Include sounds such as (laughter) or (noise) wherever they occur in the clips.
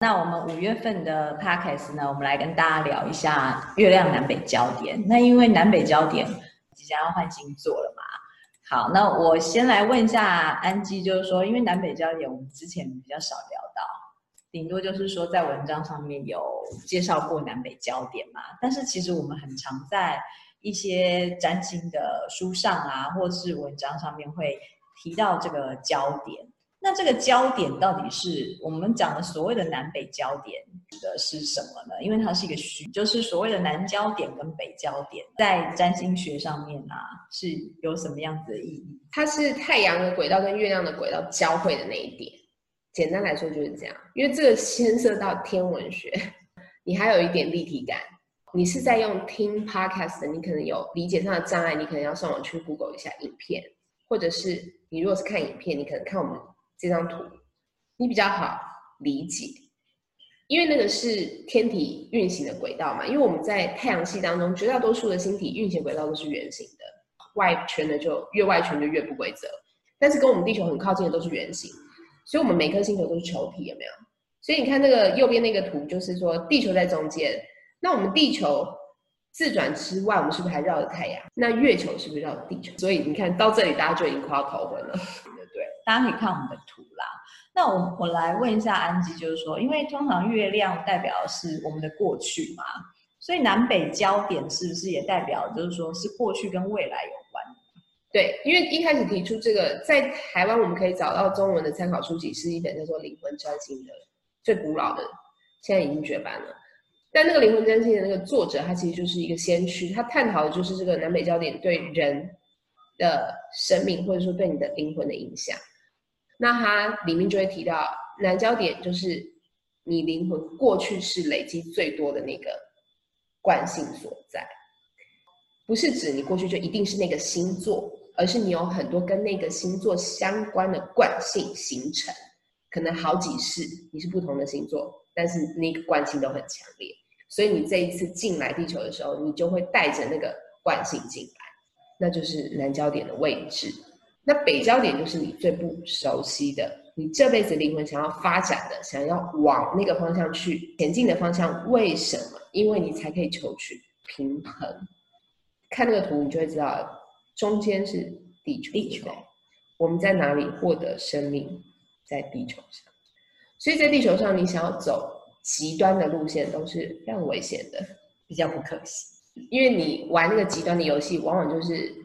那我们五月份的 podcast 呢，我们来跟大家聊一下月亮南北焦点。那因为南北焦点即将要换星座了嘛，好，那我先来问一下安吉，就是说，因为南北焦点我们之前比较少聊到，顶多就是说在文章上面有介绍过南北焦点嘛，但是其实我们很常在一些占星的书上啊，或是文章上面会提到这个焦点。那这个焦点到底是我们讲的所谓的南北焦点指的是什么呢？因为它是一个虚，就是所谓的南焦点跟北焦点，在占星学上面啊是有什么样子的意义？它是太阳的轨道跟月亮的轨道交汇的那一点。简单来说就是这样，因为这个牵涉到天文学，你还有一点立体感。你是在用听 podcast 的，你可能有理解上的障碍，你可能要上网去 Google 一下影片，或者是你如果是看影片，你可能看我们。这张图你比较好理解，因为那个是天体运行的轨道嘛。因为我们在太阳系当中，绝大多数的星体运行轨道都是圆形的，外圈的就越外圈就越不规则。但是跟我们地球很靠近的都是圆形，所以我们每颗星球都是球体，有没有？所以你看那个右边那个图，就是说地球在中间。那我们地球自转之外，我们是不是还绕着太阳？那月球是不是绕着地球？所以你看到这里，大家就已经快要头昏了。大家可以看我们的图啦。那我我来问一下安吉，就是说，因为通常月亮代表的是我们的过去嘛，所以南北焦点是不是也代表，就是说是过去跟未来有关？对，因为一开始提出这个，在台湾我们可以找到中文的参考书籍，是一本叫做《灵魂占星》的，最古老的，现在已经绝版了。但那个《灵魂占星》的那个作者，他其实就是一个先驱，他探讨的就是这个南北焦点对人的生命，或者说对你的灵魂的影响。那它里面就会提到南交点，就是你灵魂过去是累积最多的那个惯性所在，不是指你过去就一定是那个星座，而是你有很多跟那个星座相关的惯性形成，可能好几世你是不同的星座，但是那个惯性都很强烈，所以你这一次进来地球的时候，你就会带着那个惯性进来，那就是南交点的位置。那北焦点就是你最不熟悉的，你这辈子灵魂想要发展的，想要往那个方向去前进的方向。为什么？因为你才可以求取平衡。看那个图，你就会知道，中间是地球。地球，我们在哪里获得生命？在地球上。所以在地球上，你想要走极端的路线都是非常危险的，比较不可行。因为你玩那个极端的游戏，往往就是。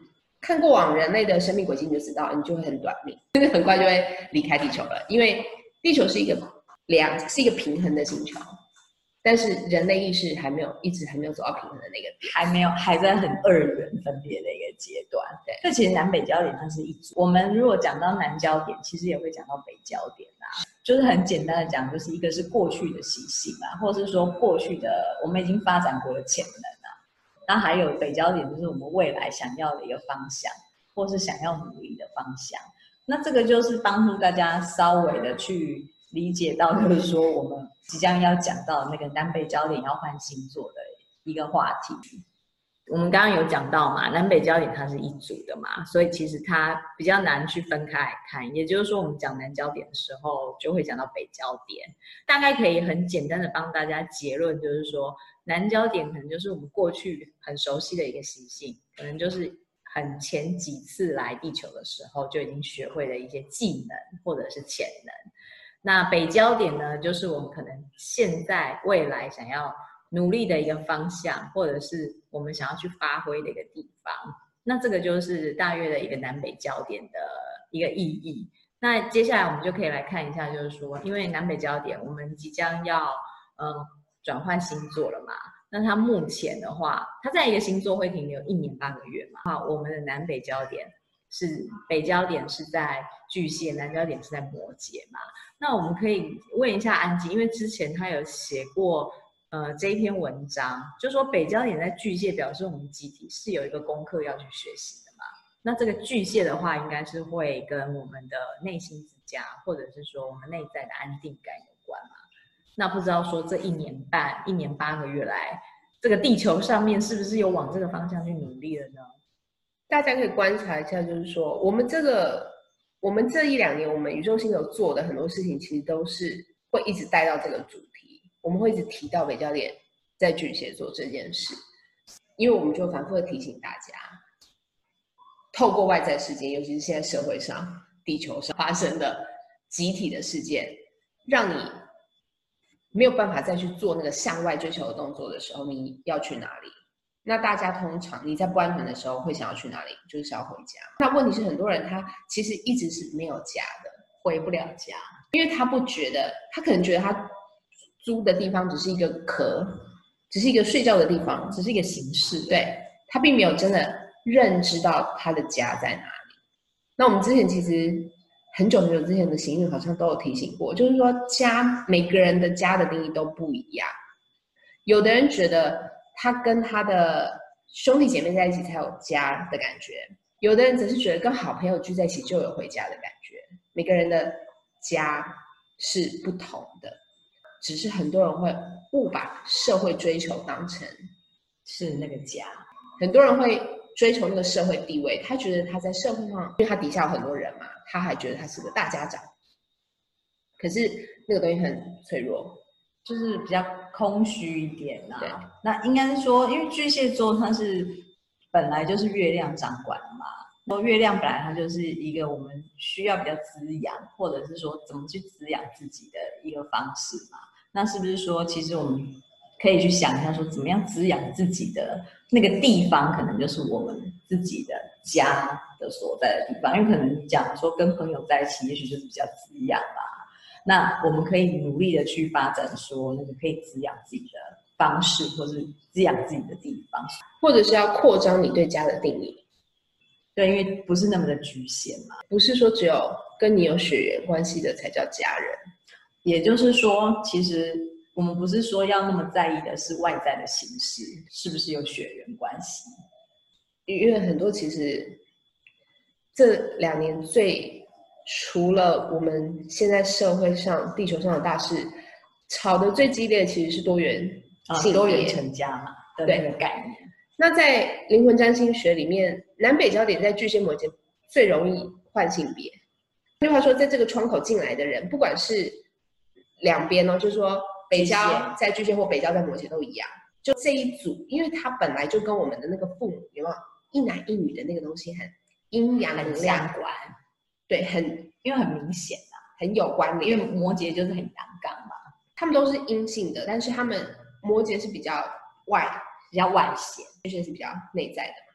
看过往人类的生命轨迹，你就知道，你就会很短命，真的很快就会离开地球了。因为地球是一个两，是一个平衡的星球，但是人类意识还没有，一直还没有走到平衡的那个点，还没有，还在很二元分别的一个阶段。对，这其实南北焦点它是一组。我们如果讲到南焦点，其实也会讲到北焦点啊，就是很简单的讲，就是一个是过去的习性啊，或者是说过去的我们已经发展过的潜能。那还有北交点，就是我们未来想要的一个方向，或是想要努力的方向。那这个就是帮助大家稍微的去理解到，就是说我们即将要讲到那个南北交点要换星座的一个话题。我们刚刚有讲到嘛，南北交点它是一组的嘛，所以其实它比较难去分开来看。也就是说，我们讲南交点的时候，就会讲到北交点。大概可以很简单的帮大家结论，就是说。南焦点可能就是我们过去很熟悉的一个习性，可能就是很前几次来地球的时候就已经学会了一些技能或者是潜能。那北焦点呢，就是我们可能现在未来想要努力的一个方向，或者是我们想要去发挥的一个地方。那这个就是大约的一个南北焦点的一个意义。那接下来我们就可以来看一下，就是说，因为南北焦点，我们即将要嗯。转换星座了嘛？那他目前的话，他在一个星座会停留一年半个月嘛？好，我们的南北焦点是北焦点是在巨蟹，南焦点是在摩羯嘛？那我们可以问一下安吉，因为之前他有写过呃这一篇文章，就说北焦点在巨蟹，表示我们集体是有一个功课要去学习的嘛？那这个巨蟹的话，应该是会跟我们的内心之家，或者是说我们内在的安定感有？那不知道说这一年半、一年八个月来，这个地球上面是不是有往这个方向去努力了呢？大家可以观察一下，就是说我们这个，我们这一两年，我们宇宙星球做的很多事情，其实都是会一直带到这个主题，我们会一直提到北交点在巨蟹座这件事，因为我们就反复的提醒大家，透过外在事件，尤其是现在社会上、地球上发生的集体的事件，让你没有办法再去做那个向外追求的动作的时候，你要去哪里？那大家通常你在不安全的时候会想要去哪里？就是想要回家。那问题是很多人他其实一直是没有家的，回不了家，因为他不觉得，他可能觉得他租的地方只是一个壳，只是一个睡觉的地方，只是一个形式。对，他并没有真的认知到他的家在哪里。那我们之前其实很久很久之前的行运好像都有提醒过，就是说家每个人的家的定义都不一样，有的人觉得。他跟他的兄弟姐妹在一起才有家的感觉，有的人则是觉得跟好朋友聚在一起就有回家的感觉。每个人的家是不同的，只是很多人会误把社会追求当成是那个家。很多人会追求那个社会地位，他觉得他在社会上，因为他底下有很多人嘛，他还觉得他是个大家长。可是那个东西很脆弱。就是比较空虚一点啦、啊。那应该是说，因为巨蟹座它是本来就是月亮掌管嘛。然后月亮本来它就是一个我们需要比较滋养，或者是说怎么去滋养自己的一个方式嘛。那是不是说，其实我们可以去想一下，说怎么样滋养自己的那个地方，可能就是我们自己的家的所在的地方。因为可能你讲说跟朋友在一起，也许就是比较滋养吧。那我们可以努力的去发展，说那个可以滋养自己的方式，或是滋养自己的地方，或者是要扩张你对家的定义。对，因为不是那么的局限嘛，不是说只有跟你有血缘关系的才叫家人。也就是说，其实我们不是说要那么在意的是外在的形式，是不是有血缘关系？因为很多其实这两年最。除了我们现在社会上、地球上的大事，吵得最激烈的其实是多元性、啊、多元成家嘛的那个概念。那在灵魂占星学里面，南北交点在巨蟹摩羯最容易换性别。换句话说，在这个窗口进来的人，不管是两边呢，就是说北交在巨蟹或北交在摩羯都一样。就这一组，因为它本来就跟我们的那个父母有没有一男一女的那个东西很阴阳能量观。对，很因为很明显啊，很有关联。因为摩羯就是很阳刚嘛，他们都是阴性的，但是他们摩羯是比较外，比较外显，巨蟹是比较内在的嘛。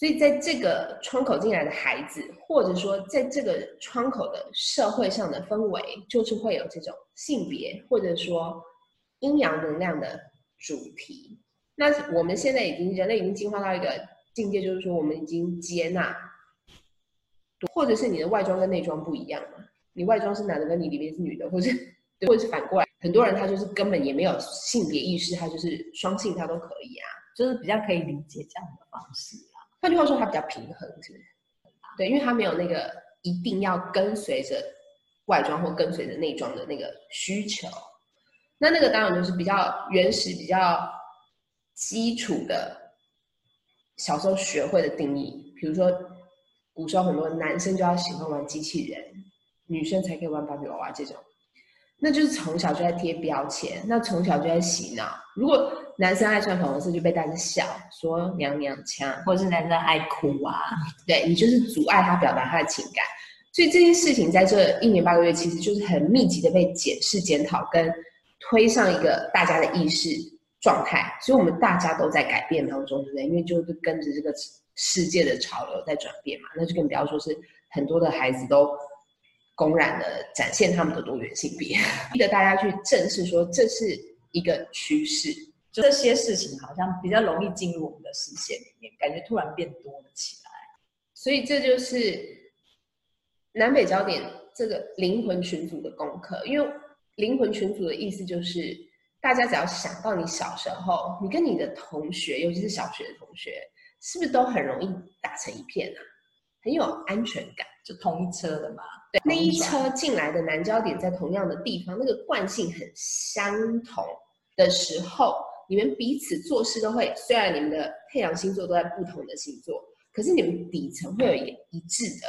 所以在这个窗口进来的孩子，或者说在这个窗口的社会上的氛围，就是会有这种性别或者说阴阳能量的主题。那我们现在已经人类已经进化到一个境界，就是说我们已经接纳。或者是你的外装跟内装不一样嘛？你外装是男的，跟你里面是女的，或者或者是反过来，很多人他就是根本也没有性别意识，他就是双性，他都可以啊，就是比较可以理解这样的方式。换句话说，它比较平衡，是不是？对，因为它没有那个一定要跟随着外装或跟随着内装的那个需求。那那个当然就是比较原始、比较基础的，小时候学会的定义，比如说。古时候很多男生就要喜欢玩机器人，女生才可以玩芭比娃娃这种，那就是从小就在贴标签，那从小就在洗脑。如果男生爱穿粉红色，就被大家笑说娘娘腔，或者是男生爱哭啊，对，你就是阻碍他表达他的情感。所以这件事情在这一年八个月，其实就是很密集的被检视、检讨跟推上一个大家的意识状态。所以我们大家都在改变当中，对不对？因为就是跟着这个。世界的潮流在转变嘛，那就更不要说是很多的孩子都公然的展现他们的多元性别，逼着大家去正视说这是一个趋势，这些事情好像比较容易进入我们的视线里面，感觉突然变多了起来。所以这就是南北焦点这个灵魂群组的功课，因为灵魂群组的意思就是大家只要想到你小时候，你跟你的同学，尤其是小学的同学。是不是都很容易打成一片啊？很有安全感，就同一车的嘛。对，那一车进来的南焦点在同样的地方，那个惯性很相同的时候，你们彼此做事都会。虽然你们的太阳星座都在不同的星座，可是你们底层会有一一致的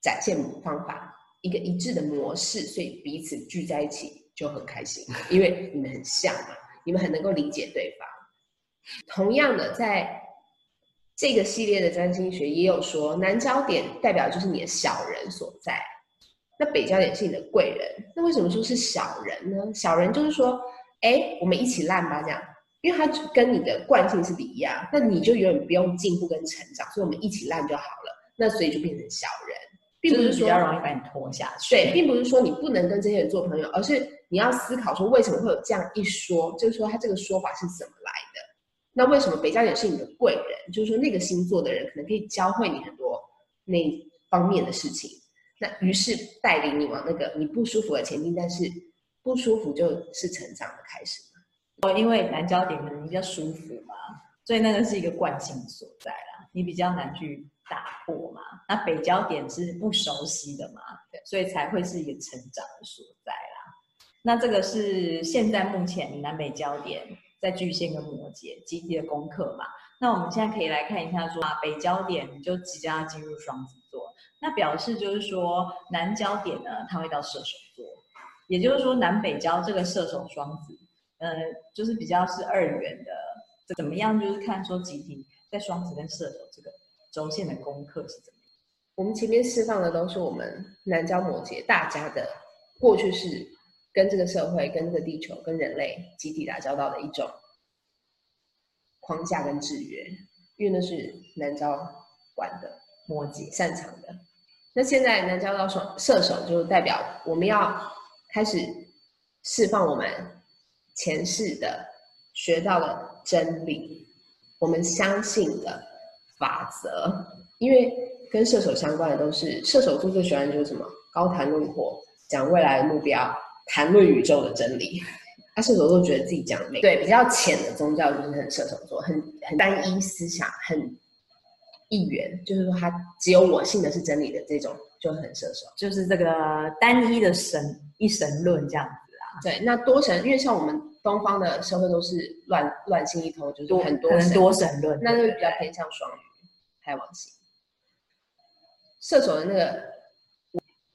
展现方法。一个一致的模式，所以彼此聚在一起就很开心，因为你们很像嘛，你们很能够理解对方。同样的，在这个系列的占星学也有说，南交点代表就是你的小人所在，那北交点是你的贵人。那为什么说是小人呢？小人就是说，哎，我们一起烂吧，这样，因为它跟你的惯性是不一样，那你就永远不用进步跟成长，所以我们一起烂就好了。那所以就变成小人，并不是说比较容易把你拖下去。对，并不是说你不能跟这些人做朋友，而是你要思考说为什么会有这样一说，就是说他这个说法是怎么来的。那为什么北交点是你的贵人？就是说那个星座的人可能可以教会你很多那方面的事情。那于是带领你往那个你不舒服的前进，但是不舒服就是成长的开始嘛。因为南焦点可能比较舒服嘛，所以那个是一个惯性所在啦，你比较难去打破嘛。那北焦点是不熟悉的嘛，对，所以才会是一个成长的所在啦。那这个是现在目前南北焦点。在巨蟹跟摩羯集体的功课嘛，那我们现在可以来看一下说，说啊北焦点就即将要进入双子座，那表示就是说南焦点呢，它会到射手座，也就是说南北交这个射手双子，呃，就是比较是二元的，怎么样？就是看说集体在双子跟射手这个轴线的功课是怎么样？我们前面释放的都是我们南交摩羯大家的过去式。跟这个社会、跟这个地球、跟人类集体打交道的一种框架跟制约，因为那是南交管的摩羯擅长的。那现在南交到双射手，就代表我们要开始释放我们前世的学到的真理，我们相信的法则。因为跟射手相关的都是射手座最喜欢就是什么？高谈论阔，讲未来的目标。谈论宇宙的真理，他射手座觉得自己讲的对比较浅的宗教就是很射手座，很很单一思想，很一元，就是说他只有我信的是真理的这种就很射手，就是这个单一的神一神论这样子啊。对，那多神，因为像我们东方的社会都是乱乱性一通，就是很多神多神论，那就比较偏向双鱼、海王星。射手的那个。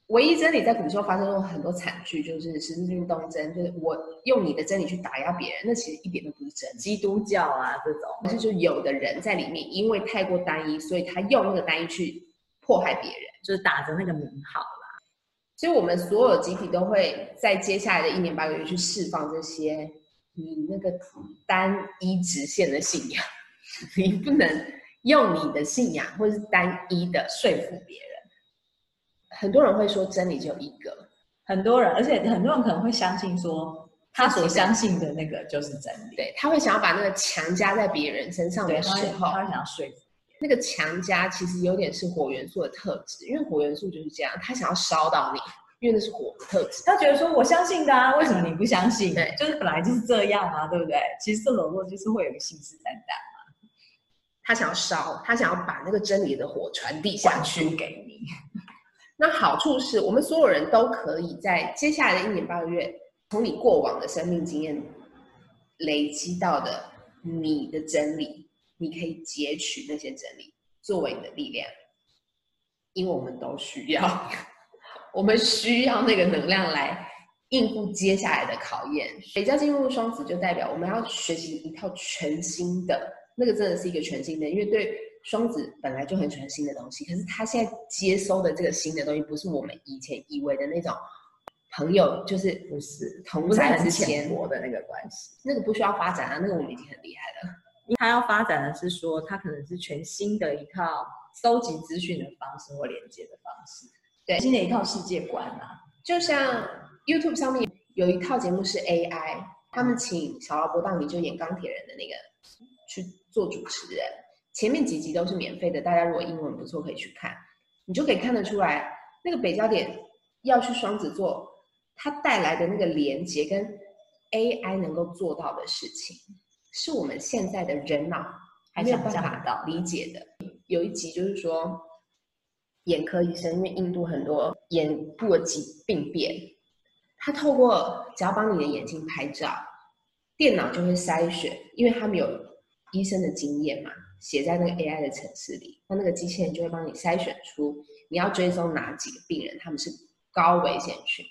唯一真理在古时候发生过很多惨剧，就是十字军东征，就是我用你的真理去打压别人，那其实一点都不是真。基督教啊这种，但是就有的人在里面，因为太过单一，所以他用那个单一去迫害别人，就是打着那个名号啦。所以我们所有集体都会在接下来的一年八个月去释放这些你那个单一直线的信仰，(laughs) 你不能用你的信仰或是单一的说服别人。很多人会说真理只有一个，很多人，而且很多人可能会相信说他所相信的那个就是真理。对，他会想要把那个强加在别人身上的时候，他会想要说服那个强加其实有点是火元素的特质，因为火元素就是这样，他想要烧到你，因为那是火的特质。他觉得说我相信的啊，为什么你不相信？对，就是本来就是这样嘛，对不对？其实射手座就是会有个信誓旦旦嘛，他想要烧，他想要把那个真理的火传递下去给你。那好处是我们所有人都可以在接下来的一年八个月，从你过往的生命经验累积到的你的真理，你可以截取那些真理作为你的力量，因为我们都需要，(laughs) 我们需要那个能量来应付接下来的考验。北交进入双子就代表我们要学习一套全新的，那个真的是一个全新的，因为对。双子本来就很喜欢新的东西，可是他现在接收的这个新的东西，不是我们以前以为的那种朋友，就是不是同在之前的那个关系，那个不需要发展啊，那个我们已经很厉害了。他要发展的是说，他可能是全新的一套搜集资讯的方式或连接的方式，对，新的一套世界观啊。就像 YouTube 上面有一套节目是 AI，他们请小劳勃道尼就演钢铁人的那个去做主持人。前面几集都是免费的，大家如果英文不错可以去看，你就可以看得出来，那个北焦点要去双子座，它带来的那个连接跟 AI 能够做到的事情，是我们现在的人脑还没有办法到理解的。有一集就是说，眼科医生因为印度很多眼部的疾病变，他透过只要帮你的眼睛拍照，电脑就会筛选，因为他们有医生的经验嘛。写在那个 AI 的程式里，那那个机器人就会帮你筛选出你要追踪哪几个病人，他们是高危险群，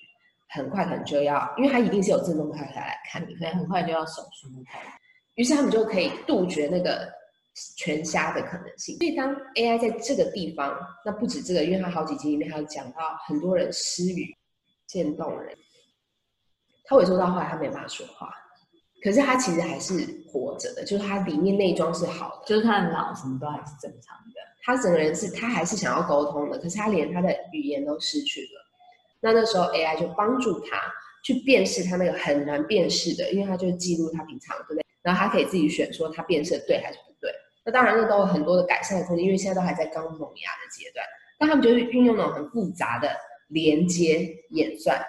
很快可能就要，因为他一定是有自动拍下来看你，可能很快就要手术。于是他们就可以杜绝那个全瞎的可能性。所以当 AI 在这个地方，那不止这个，因为它好几集里面还有讲到很多人失语、渐冻人，他萎缩到后来他没办法说话。可是他其实还是活着的，就是他里面内装是好的，就是他的脑什么都还是正常的，他整个人是他还是想要沟通的，可是他连他的语言都失去了。那那时候 AI 就帮助他去辨识他那个很难辨识的，因为他就记录他平常，对不对？然后他可以自己选说他变色对还是不对。那当然那都有很多的改善的空间，因为现在都还在刚萌芽的阶段。但他们就是运用那种很复杂的连接演算，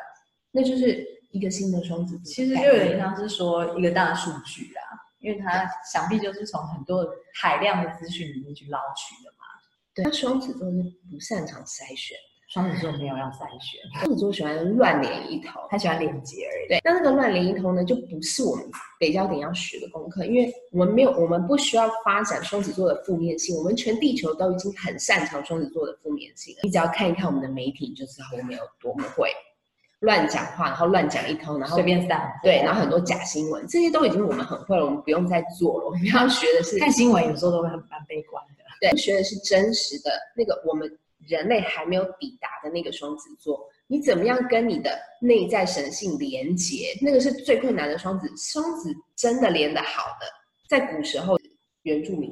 那就是。一个新的双子座，其实就有点像是说一个大数据啦，因为它想必就是从很多海量的资讯里面去捞取的嘛。对，那双子座是不擅长筛选，双子座没有要筛选，双子座喜欢乱连一通，他喜欢连接而已。对，那那个乱连一通呢，就不是我们北焦点要学的功课，因为我们没有，我们不需要发展双子座的负面性，我们全地球都已经很擅长双子座的负面性了。你只要看一看我们的媒体，你就知道我们有多么会。乱讲话，然后乱讲一通，然后随便散。对，然后很多假新闻，这些都已经我们很会了，我们不用再做了。我们要学的是看新闻，有时候都会很蛮悲观的。对，学的是真实的那个我们人类还没有抵达的那个双子座，你怎么样跟你的内在神性连接？那个是最困难的。双子，双子真的连得好的，在古时候原住民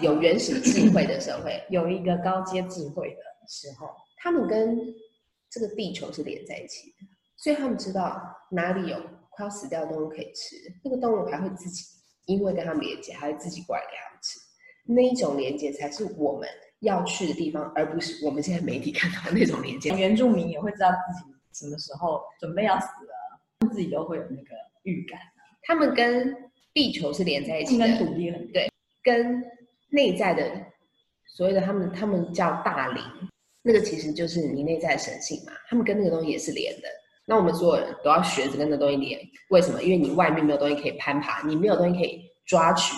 有原始智慧的社会，(laughs) 有一个高阶智慧的时候，他们跟。这个地球是连在一起的，所以他们知道哪里有快要死掉的动物可以吃，那个动物还会自己因为跟他们连接，还会自己过来给他们吃。那一种连接才是我们要去的地方，而不是我们现在媒体看到的那种连接。原住民也会知道自己什么时候准备要死了，自己都会有那个预感。他们跟地球是连在一起的，跟土地很对，跟内在的所谓的他们，他们叫大灵。那个其实就是你内在的神性嘛，他们跟那个东西也是连的。那我们所有人都要学着跟那东西连，为什么？因为你外面没有东西可以攀爬，你没有东西可以抓取，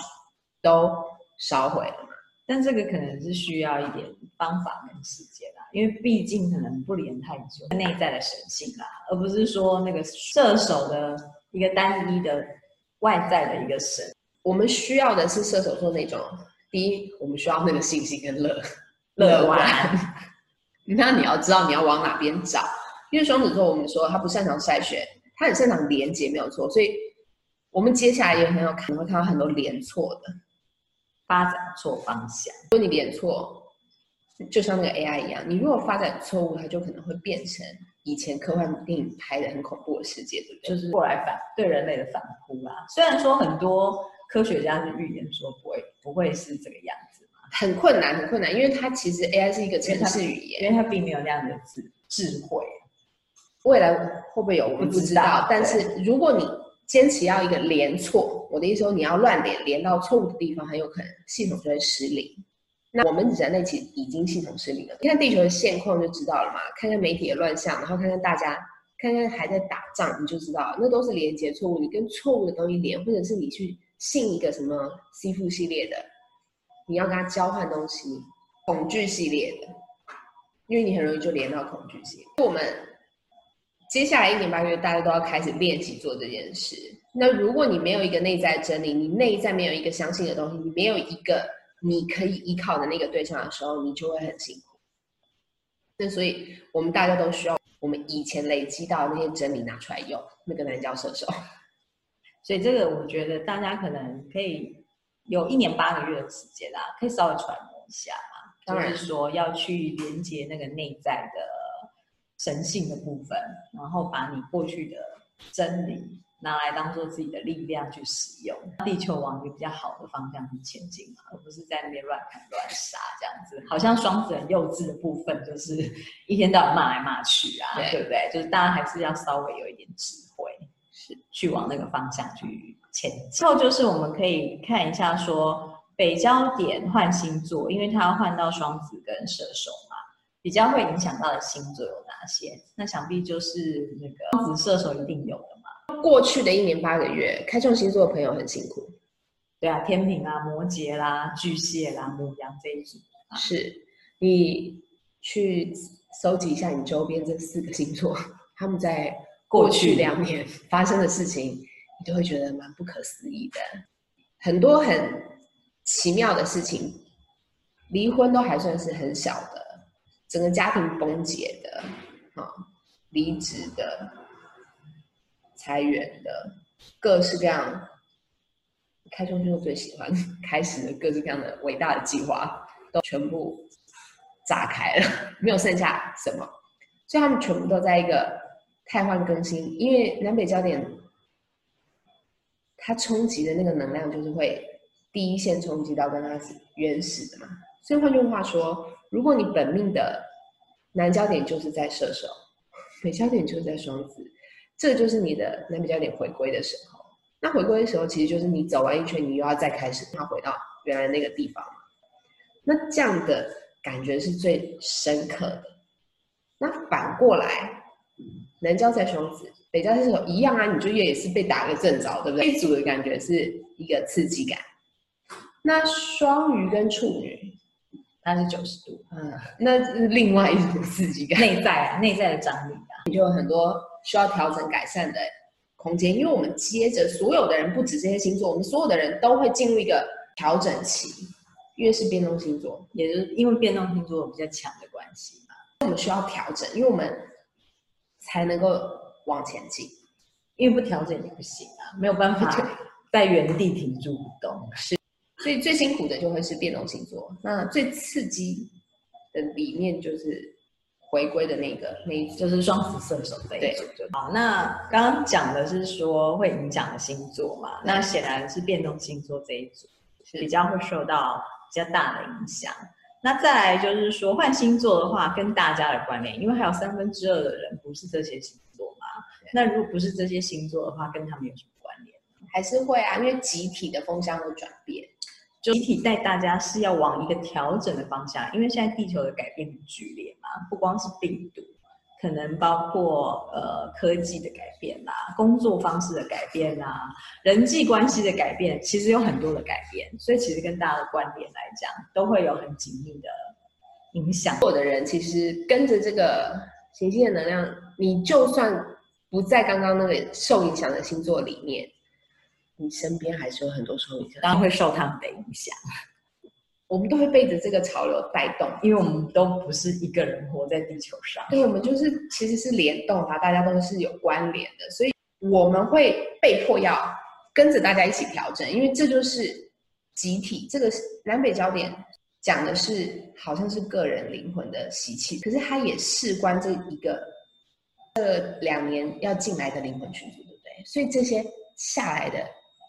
都烧毁了嘛。但这个可能是需要一点方法跟时间啦，因为毕竟可能不连太久，内在的神性啦，而不是说那个射手的一个单一的外在的一个神。我们需要的是射手座那种，第一，我们需要那个信心跟乐乐观。(laughs) 那你要知道你要往哪边找，因为双子座我们说他不擅长筛选，他很擅长连接，没有错。所以，我们接下来也很有可能会看到很多连错的发展错方向。如果你连错，就像那个 AI 一样，你如果发展错误，它就可能会变成以前科幻电影拍的很恐怖的世界，对不对？就是过来反对人类的反扑啦。虽然说很多科学家是预言说不会不会是这个样子。很困难，很困难，因为它其实 AI 是一个程式语言，因为它并没有那样的智智慧。未来会不会有，我们不。知道，但是如果你坚持要一个连错，我的意思说你要乱连，连到错误的地方，很有可能系统就会失灵。那我们人类其实已经系统失灵了。你看地球的现况就知道了嘛，看看媒体的乱象，然后看看大家，看看还在打仗，你就知道那都是连接错误。你跟错误的东西连，或者是你去信一个什么吸附系列的。你要跟他交换东西，恐惧系列的，因为你很容易就连到恐惧系列。我们接下来一年八个月，大家都要开始练习做这件事。那如果你没有一个内在真理，你内在没有一个相信的东西，你没有一个你可以依靠的那个对象的时候，你就会很辛苦。那所以，我们大家都需要我们以前累积到的那些真理拿出来用。那个男教射手，(laughs) 所以这个我觉得大家可能可以。有一年八个月的时间啦，可以稍微揣摩一下嘛。当然就是说要去连接那个内在的神性的部分，然后把你过去的真理拿来当做自己的力量去使用，地球往一个比较好的方向去前进嘛，而不是在那边乱砍乱杀这样子。好像双子很幼稚的部分，就是一天到晚骂来骂去啊，对，对不对？就是大家还是要稍微有一点智慧，是去往那个方向去。之后就是我们可以看一下说北交点换星座，因为它要换到双子跟射手嘛，比较会影响到的星座些？那想必就是那个双子、射手一定有的嘛。过去的一年八个月，开创星座的朋友很辛苦。对啊，天平啊、摩羯啦、巨蟹啦、母羊这一组，是你去搜集一下你周边这四个星座，他们在过去两年发生的事情，你就会觉得蛮不可思议的。很多很奇妙的事情，离婚都还算是很小的，整个家庭崩解的，啊，离职的、裁员的，各式各样。开创星座最喜欢 (laughs) 开始的各式各样的伟大的计划，都全部炸开了，(laughs) 没有剩下什么，所以他们全部都在一个太换更新。因为南北焦点，它冲击的那个能量就是会第一线冲击到跟它是原始的嘛。所以换句话说，如果你本命的南交点就是在射手，北交点就是在双子，这就是你的南北交点回归的时候。那回归的时候，其实就是你走完一圈，你又要再开始，要回到原来那个地方。那这样的感觉是最深刻的。那反过来，南交在双子，北交在射手一样啊，你就也是被打个正着，对不对？一组的感觉是一个刺激感。那双鱼跟处女，它是九十度，嗯，那是另外一种刺激感，内在啊，内在的张力啊，你就有很多需要调整改善的。空间，因为我们接着所有的人，不止这些星座，我们所有的人都会进入一个调整期，因为是变动星座，也就是因为变动星座比较强的关系嘛，我们需要调整，因为我们才能够往前进，因为不调整也不行啊，没有办法 (laughs) 在原地停住不动，是，所以最辛苦的就会是变动星座，那最刺激的里面就是。回归的那个，那就是双子射手这一组就好。那刚刚讲的是说会影响的星座嘛？那显然是变动星座这一组是比较会受到比较大的影响。那再来就是说换星座的话，跟大家的关联，因为还有三分之二的人不是这些星座嘛。那如果不是这些星座的话，跟他们有什么关联？还是会啊，因为集体的风向会转变。就集体带大家是要往一个调整的方向，因为现在地球的改变很剧烈嘛，不光是病毒，可能包括呃科技的改变啦，工作方式的改变啦，人际关系的改变，其实有很多的改变，所以其实跟大家的观点来讲，都会有很紧密的影响。我的人其实跟着这个行星的能量，你就算不在刚刚那个受影响的星座里面。你身边还是有很多受影响，当然会受他们的影响。我们都会被着这个潮流带动，因为我们都不是一个人活在地球上。对，我们就是其实是联动啊，大家都是有关联的，所以我们会被迫要跟着大家一起调整，因为这就是集体。这个南北焦点讲的是好像是个人灵魂的习气，可是它也事关这一个这两年要进来的灵魂群组，对不对？所以这些下来的。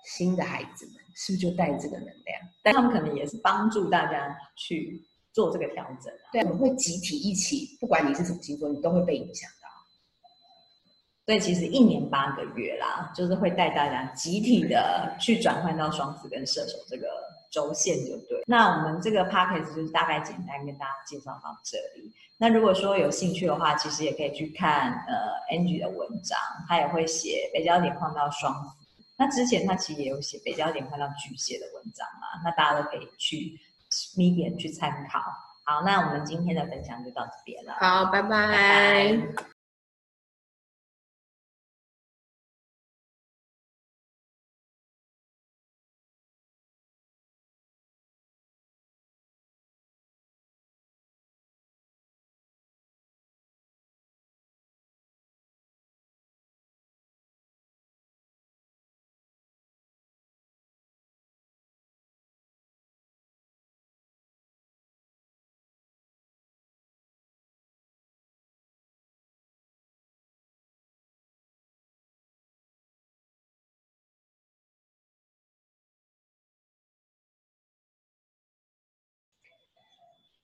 新的孩子们是不是就带这个能量？但他们可能也是帮助大家去做这个调整。对，我们会集体一起，不管你是什么星座，你都会被影响到。所以其实一年八个月啦，就是会带大家集体的去转换到双子跟射手这个轴线，就对。那我们这个 p a c k a g e 就是大概简单跟大家介绍到这里。那如果说有兴趣的话，其实也可以去看呃 Angie 的文章，他也会写北交点放到双子。那之前他其实也有写北焦点换到巨蟹的文章嘛，那大家都可以去 Medium 去参考。好，那我们今天的分享就到这边了。好，拜拜。拜拜。